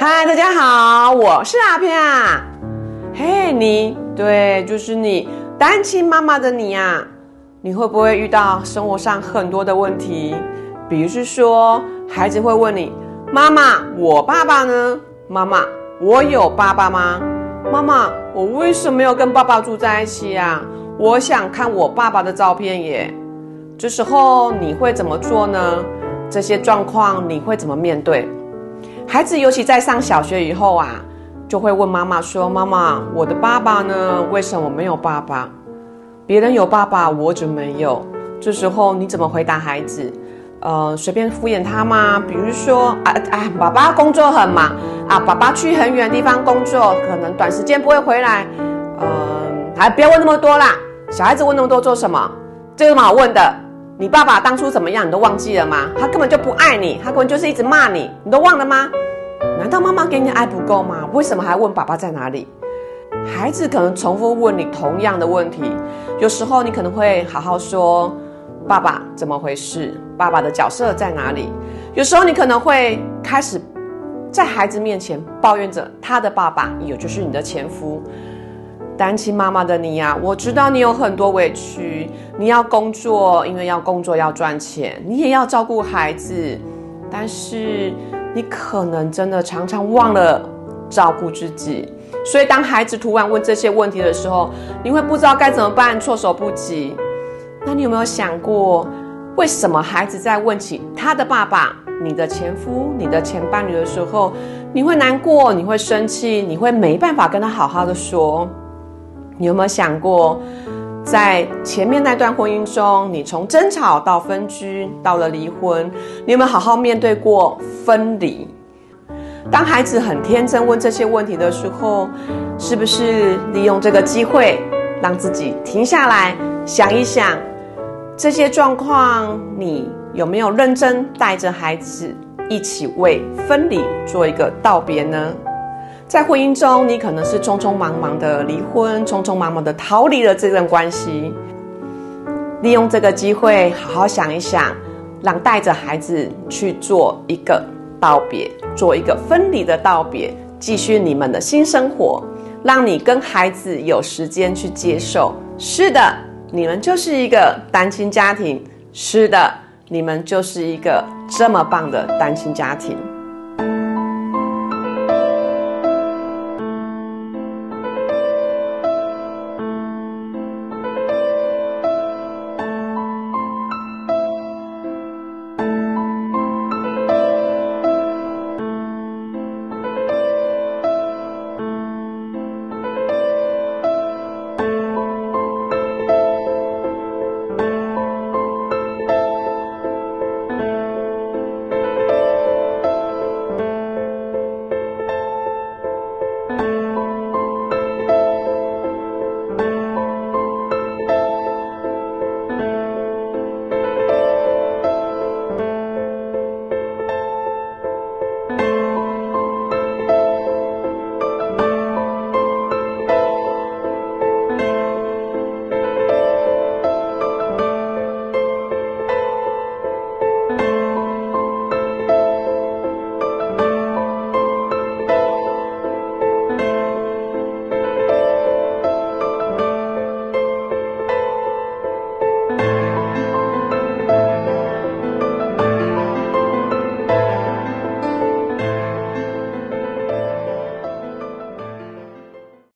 嗨大家好，我是阿片啊。嘿，你对，就是你，单亲妈妈的你啊，你会不会遇到生活上很多的问题？比如是说，孩子会问你：“妈妈，我爸爸呢？妈妈，我有爸爸吗？妈妈，我为什么要跟爸爸住在一起呀？我想看我爸爸的照片耶。”这时候你会怎么做呢？这些状况你会怎么面对？孩子尤其在上小学以后啊，就会问妈妈说：“妈妈，我的爸爸呢？为什么没有爸爸？别人有爸爸，我就没有。”这时候你怎么回答孩子？呃，随便敷衍他吗？比如说啊啊，爸爸工作很忙啊，爸爸去很远的地方工作，可能短时间不会回来。嗯，还不要问那么多啦。小孩子问那么多做什么？这有什么好问的？你爸爸当初怎么样，你都忘记了吗？他根本就不爱你，他根本就是一直骂你，你都忘了吗？难道妈妈给你的爱不够吗？为什么还问爸爸在哪里？孩子可能重复问你同样的问题，有时候你可能会好好说：“爸爸怎么回事？爸爸的角色在哪里？”有时候你可能会开始在孩子面前抱怨着他的爸爸，也就是你的前夫。单亲妈妈的你呀，我知道你有很多委屈，你要工作，因为要工作要赚钱，你也要照顾孩子，但是你可能真的常常忘了照顾自己，所以当孩子突然问这些问题的时候，你会不知道该怎么办，措手不及。那你有没有想过，为什么孩子在问起他的爸爸、你的前夫、你的前伴侣的时候，你会难过，你会生气，你会没办法跟他好好的说？你有没有想过，在前面那段婚姻中，你从争吵到分居，到了离婚，你有没有好好面对过分离？当孩子很天真问这些问题的时候，是不是利用这个机会，让自己停下来想一想这些状况？你有没有认真带着孩子一起为分离做一个道别呢？在婚姻中，你可能是匆匆忙忙的离婚，匆匆忙忙的逃离了这段关系。利用这个机会，好好想一想，让带着孩子去做一个道别，做一个分离的道别，继续你们的新生活，让你跟孩子有时间去接受。是的，你们就是一个单亲家庭。是的，你们就是一个这么棒的单亲家庭。